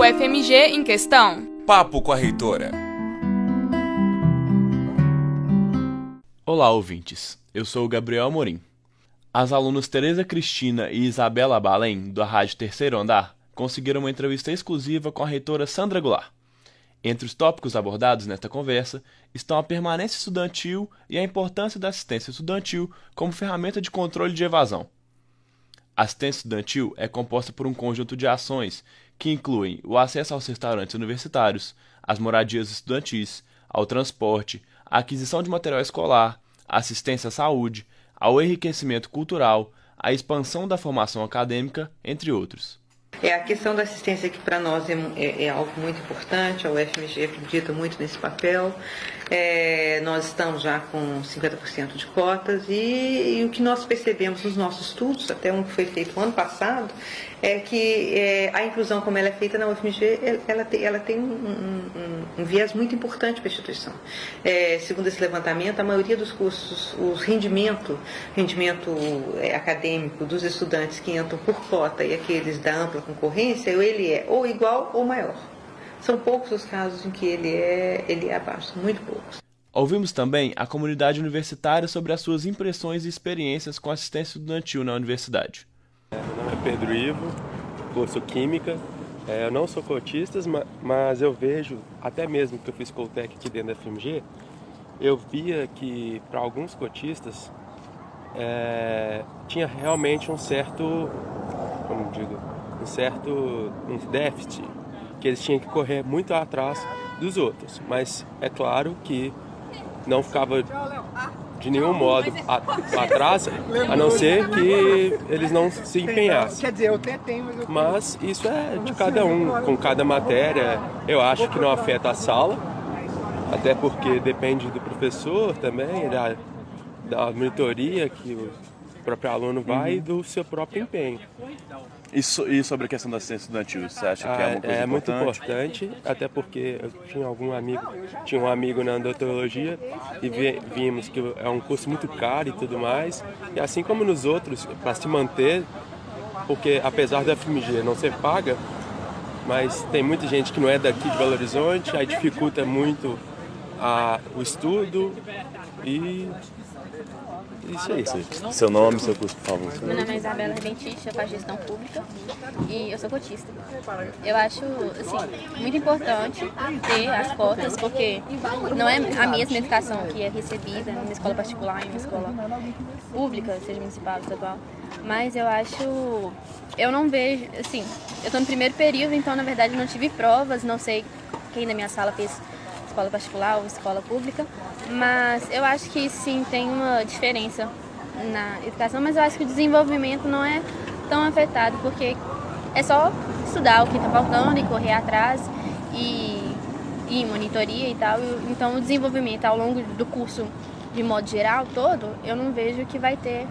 O FMG em questão. Papo com a reitora. Olá, ouvintes. Eu sou o Gabriel Amorim. As alunas Tereza Cristina e Isabela Balém, da Rádio Terceiro Andar, conseguiram uma entrevista exclusiva com a reitora Sandra Goulart. Entre os tópicos abordados nesta conversa estão a permanência estudantil e a importância da assistência estudantil como ferramenta de controle de evasão. A assistência estudantil é composta por um conjunto de ações que incluem o acesso aos restaurantes universitários, às moradias estudantis, ao transporte, a aquisição de material escolar, assistência à saúde, ao enriquecimento cultural, à expansão da formação acadêmica, entre outros. É, a questão da assistência que para nós é, é, é, algo muito importante, a UFMG acredita muito nesse papel. É, nós estamos já com 50% de cotas e, e, o que nós percebemos nos nossos estudos, até um que foi feito ano passado, é que é, a inclusão como ela é feita na UFMG, ela tem, ela tem um, um, um viés muito importante para a instituição. É, segundo esse levantamento, a maioria dos cursos, o rendimento, rendimento é, acadêmico dos estudantes que entram por cota e aqueles da ampla concorrência, ele é ou igual ou maior. São poucos os casos em que ele é, ele é abaixo, muito poucos. Ouvimos também a comunidade universitária sobre as suas impressões e experiências com assistência estudantil na universidade. Meu nome é Pedro Ivo, curso Química. É, eu não sou cotista, mas eu vejo, até mesmo que eu fiz Coltec aqui dentro da FMG, eu via que para alguns cotistas é, tinha realmente um certo, como digo, um certo um déficit que eles tinham que correr muito atrás dos outros. Mas é claro que não ficava de nenhum modo atrás, a não ser que eles não se empenhassem. Quer dizer, eu até tenho, Mas isso é de cada um, com cada matéria. Eu acho que não afeta a sala, até porque depende do professor também, da, da monitoria que o próprio aluno vai e do seu próprio empenho. E, so, e, sobre a questão da assistência estudantil, você acha que é uma coisa é importante? muito importante, até porque eu tinha algum amigo, tinha um amigo na odontologia e vi, vimos que é um curso muito caro e tudo mais. E assim como nos outros, para se manter, porque apesar da FMG não ser paga, mas tem muita gente que não é daqui de Belo Horizonte, aí dificulta muito a, o estudo e isso aí, seu, seu nome, seu curso, por favor. Meu nome é Isabela Dentista, faço gestão pública e eu sou cotista. Eu acho, assim, muito importante ter as cotas, porque não é a mesma educação que é recebida numa escola particular, em uma escola pública, seja municipal, estadual. Mas eu acho, eu não vejo, assim, eu estou no primeiro período, então na verdade não tive provas, não sei quem da minha sala fez escola particular ou escola pública, mas eu acho que sim tem uma diferença na educação, mas eu acho que o desenvolvimento não é tão afetado, porque é só estudar o que está faltando e correr atrás e, e monitoria e tal. Então o desenvolvimento ao longo do curso, de modo geral, todo, eu não vejo que vai ter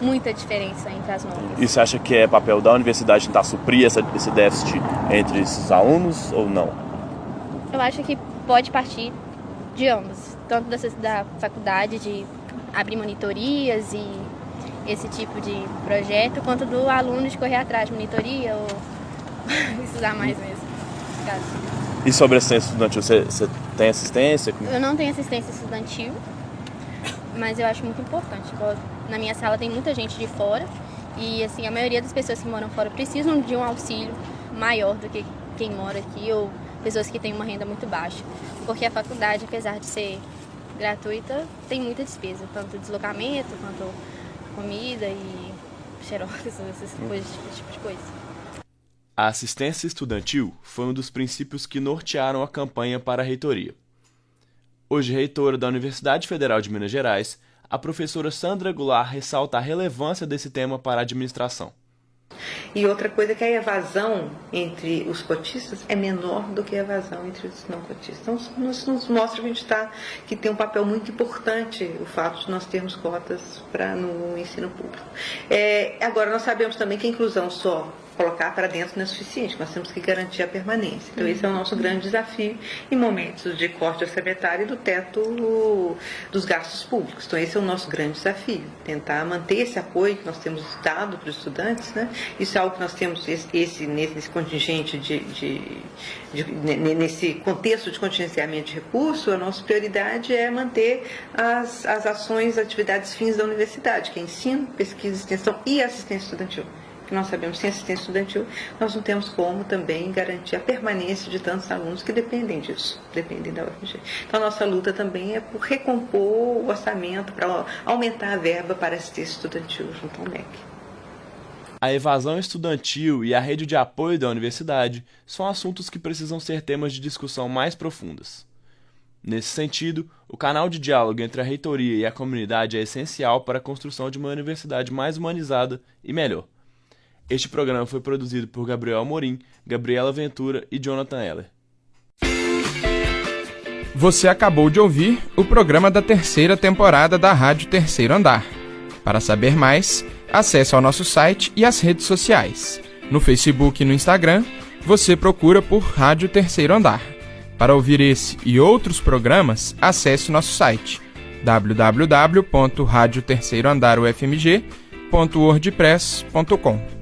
muita diferença entre as notas. E você acha que é papel da universidade tentar suprir essa, esse déficit entre esses alunos ou não? Eu acho que pode partir de ambos, tanto da, da faculdade de abrir monitorias e esse tipo de projeto, quanto do aluno de correr atrás de monitoria ou estudar mais mesmo. Caso. E sobre assistência estudantil, você, você tem assistência? Eu não tenho assistência estudantil, mas eu acho muito importante. Na minha sala tem muita gente de fora e assim a maioria das pessoas que moram fora precisam de um auxílio maior do que quem mora aqui ou pessoas que têm uma renda muito baixa. Porque a faculdade, apesar de ser gratuita, tem muita despesa, tanto deslocamento quanto comida e xerox, essas coisas, esse tipo de coisa. A assistência estudantil foi um dos princípios que nortearam a campanha para a reitoria. Hoje reitora da Universidade Federal de Minas Gerais, a professora Sandra Goulart ressalta a relevância desse tema para a administração. E outra coisa é que a evasão entre os cotistas é menor do que a evasão entre os não cotistas. Então, isso nos mostra que a gente está, que tem um papel muito importante o fato de nós termos cotas para no ensino público. É, agora, nós sabemos também que a inclusão só colocar para dentro não é suficiente, nós temos que garantir a permanência. Então, esse é o nosso grande desafio em momentos de corte orçamentário do teto dos gastos públicos. Então, esse é o nosso grande desafio, tentar manter esse apoio que nós temos dado para os estudantes. Né? Isso é algo que nós temos esse, esse nesse contingente de, de, de, nesse contexto de contingenciamento de recursos, a nossa prioridade é manter as, as ações, atividades fins da universidade, que é ensino, pesquisa, extensão e assistência estudantil que nós sabemos sem assistência estudantil, nós não temos como também garantir a permanência de tantos alunos que dependem disso, dependem da UFG. Então, nossa luta também é por recompor o orçamento, para aumentar a verba para assistência estudantil junto ao MEC. A evasão estudantil e a rede de apoio da universidade são assuntos que precisam ser temas de discussão mais profundas. Nesse sentido, o canal de diálogo entre a reitoria e a comunidade é essencial para a construção de uma universidade mais humanizada e melhor. Este programa foi produzido por Gabriel Amorim, Gabriela Ventura e Jonathan Heller. Você acabou de ouvir o programa da terceira temporada da Rádio Terceiro Andar. Para saber mais, acesse ao nosso site e as redes sociais. No Facebook e no Instagram, você procura por Rádio Terceiro Andar. Para ouvir esse e outros programas, acesse nosso site www.radioterceiroandarufmg.wordpress.com